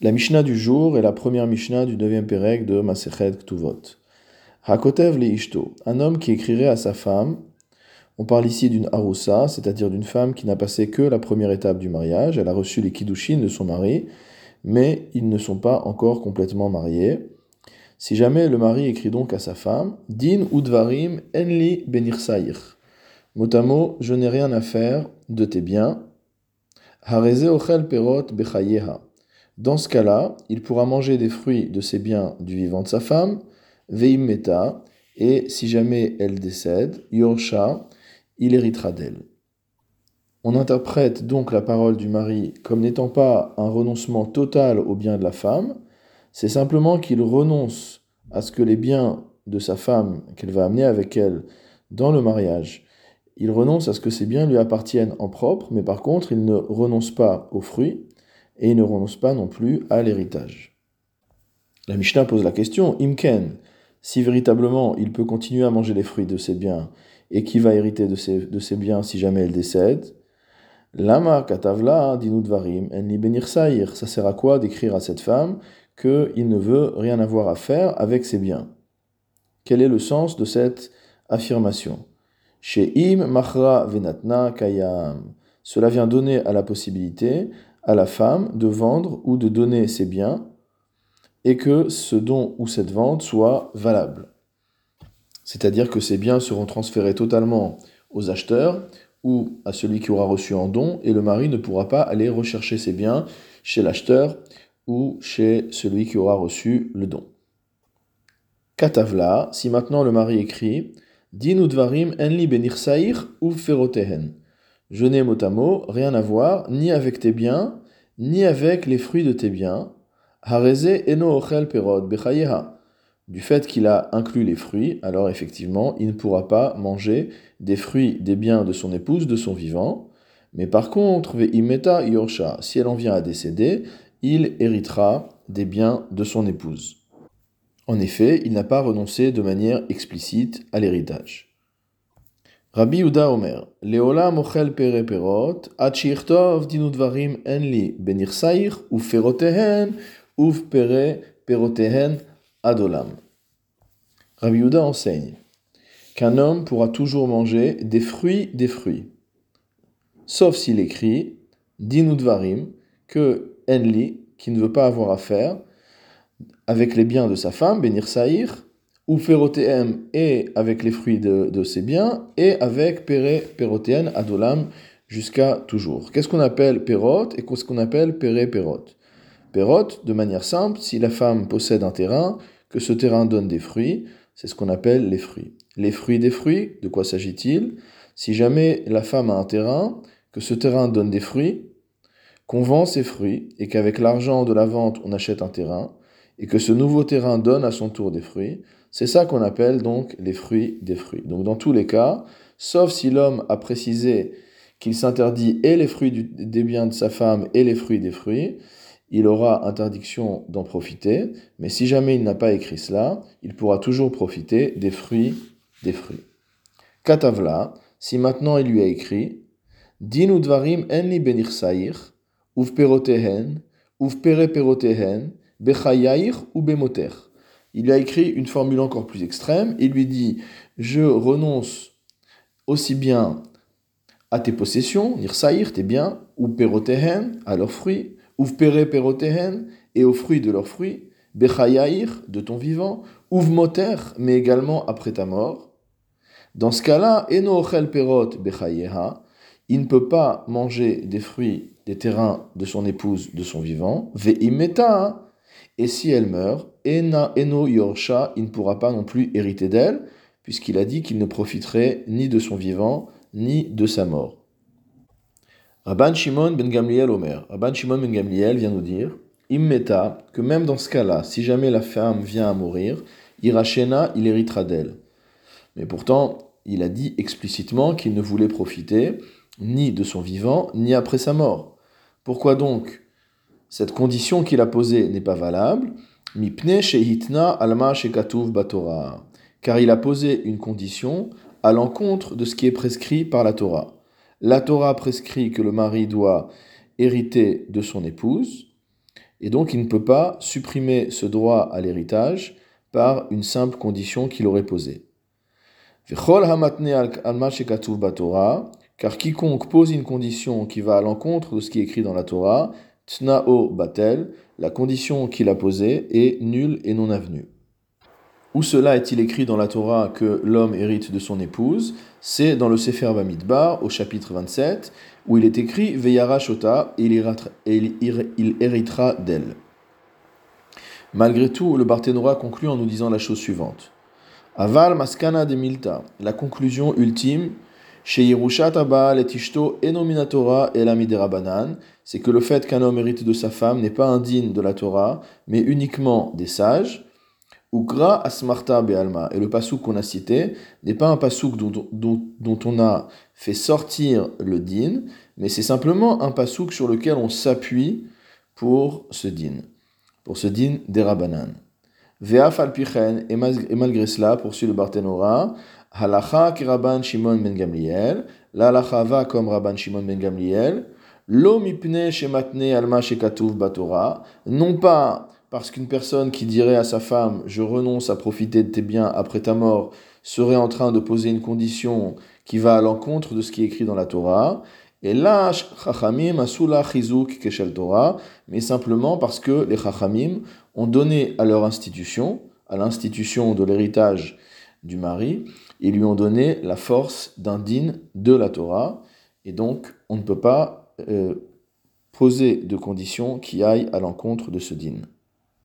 La Mishnah du jour est la première Mishnah du 9e Pérec de Masechet Ktuvot. Hakotev le Ishto, un homme qui écrirait à sa femme. On parle ici d'une Arusa, c'est-à-dire d'une femme qui n'a passé que la première étape du mariage. Elle a reçu les Kiddushin de son mari, mais ils ne sont pas encore complètement mariés. Si jamais le mari écrit donc à sa femme, Din udvarim enli benirsair. Motamo, je n'ai rien à faire de tes biens. Hareze perot bechayeha. Dans ce cas-là, il pourra manger des fruits de ses biens du vivant de sa femme, veim meta, et si jamais elle décède, yorsha, il héritera d'elle. On interprète donc la parole du mari comme n'étant pas un renoncement total aux biens de la femme, c'est simplement qu'il renonce à ce que les biens de sa femme qu'elle va amener avec elle dans le mariage, il renonce à ce que ces biens lui appartiennent en propre, mais par contre il ne renonce pas aux fruits, et il ne renonce pas non plus à l'héritage. La Mishnah pose la question, Imken, si véritablement il peut continuer à manger les fruits de ses biens, et qui va hériter de ses, de ses biens si jamais elle décède, Lama katavla dinudvarim en benir saïr. Ça sert à quoi d'écrire à cette femme qu'il ne veut rien avoir à faire avec ses biens? Quel est le sens de cette affirmation? Chez im machra venatna kayam. Cela vient donner à la possibilité à la femme de vendre ou de donner ses biens et que ce don ou cette vente soit valable. C'est-à-dire que ces biens seront transférés totalement aux acheteurs ou à celui qui aura reçu en don et le mari ne pourra pas aller rechercher ses biens chez l'acheteur ou chez celui qui aura reçu le don. Katavla, si maintenant le mari écrit Dinudvarim enli benir saïr ou ferotehen. Je n'ai mot à mot rien à voir ni avec tes biens, ni avec les fruits de tes biens. Eno perod. Du fait qu'il a inclus les fruits, alors effectivement, il ne pourra pas manger des fruits des biens de son épouse de son vivant. Mais par contre, ve'imeta yorsha, si elle en vient à décéder, il héritera des biens de son épouse. En effet, il n'a pas renoncé de manière explicite à l'héritage. Rabbi Uda Omer, Leola mochel pere perot, achirtov dinudvarim enli benirsair, ou ferotehen, ou pere perotehen adolam. Rabbi Uda enseigne qu'un homme pourra toujours manger des fruits des fruits, sauf s'il écrit dinudvarim, que enli, qui ne veut pas avoir affaire avec les biens de sa femme, benir saïr, ou Férotéem et avec les fruits de, ses biens, et avec Péré, Pérotéen, Adolam, jusqu'à toujours. Qu'est-ce qu'on appelle Pérot et qu'est-ce qu'on appelle Péré, Pérot Pérot, de manière simple, si la femme possède un terrain, que ce terrain donne des fruits, c'est ce qu'on appelle les fruits. Les fruits des fruits, de quoi s'agit-il? Si jamais la femme a un terrain, que ce terrain donne des fruits, qu'on vend ces fruits, et qu'avec l'argent de la vente on achète un terrain, et que ce nouveau terrain donne à son tour des fruits, c'est ça qu'on appelle donc les fruits des fruits. Donc dans tous les cas, sauf si l'homme a précisé qu'il s'interdit et les fruits des biens de sa femme et les fruits des fruits, il aura interdiction d'en profiter, mais si jamais il n'a pas écrit cela, il pourra toujours profiter des fruits des fruits. Katavla, si maintenant il lui a écrit, Din udvarim enli benir sair, uv perotehen, uv pere perotehen, ou bemoter il a écrit une formule encore plus extrême. Il lui dit Je renonce aussi bien à tes possessions, nirsaïr, tes biens, ou perotehen, à leurs fruits, ou pere perotehen, et aux fruits de leurs fruits, bechayair, de ton vivant, moter, mais également après ta mort. Dans ce cas-là, perot bechayeha, il ne peut pas manger des fruits des terrains de son épouse de son vivant, ve'imeta, et si elle meurt, Ena Eno il ne pourra pas non plus hériter d'elle, puisqu'il a dit qu'il ne profiterait ni de son vivant, ni de sa mort. Rabban Shimon ben Gamliel Omer. Rabban Shimon ben Gamliel vient nous dire, Immeta, que même dans ce cas-là, si jamais la femme vient à mourir, Irachena, il héritera d'elle. Mais pourtant, il a dit explicitement qu'il ne voulait profiter ni de son vivant, ni après sa mort. Pourquoi donc cette condition qu'il a posée n'est pas valable, alma car il a posé une condition à l'encontre de ce qui est prescrit par la Torah. La Torah prescrit que le mari doit hériter de son épouse, et donc il ne peut pas supprimer ce droit à l'héritage par une simple condition qu'il aurait posée. Car quiconque pose une condition qui va à l'encontre de ce qui est écrit dans la Torah, tnao batel, la condition qu'il a posée est nulle et non avenue. Où cela est-il écrit dans la Torah que l'homme hérite de son épouse? C'est dans le Sefer Bamidbar, au chapitre 27, où il est écrit Veyara Shota, il héritera d'elle. Malgré tout, le Barthénora conclut en nous disant la chose suivante. Aval maskana de milta, la conclusion ultime, c'est que le fait qu'un homme hérite de sa femme n'est pas indigne de la Torah, mais uniquement des sages. Ukra asmarta be'alma. Et le pasouk qu'on a cité n'est pas un pasouk dont, dont, on a fait sortir le din, mais c'est simplement un pasouk sur lequel on s'appuie pour ce din, pour ce din des rabanan. Ve'af alpichen, et malgré cela, poursuit le Barthénora, halacha ki rabban Shimon ben Gamliel, la halacha va comme rabban Shimon ben Gamliel, lo mipne shematne alma shekatuv batora, non pas parce qu'une personne qui dirait à sa femme Je renonce à profiter de tes biens après ta mort serait en train de poser une condition qui va à l'encontre de ce qui est écrit dans la Torah. Et là, Chachamim asula chizuk keshel Torah, mais simplement parce que les Chachamim ont donné à leur institution, à l'institution de l'héritage du mari, ils lui ont donné la force d'un din de la Torah, et donc on ne peut pas euh, poser de conditions qui aillent à l'encontre de ce din.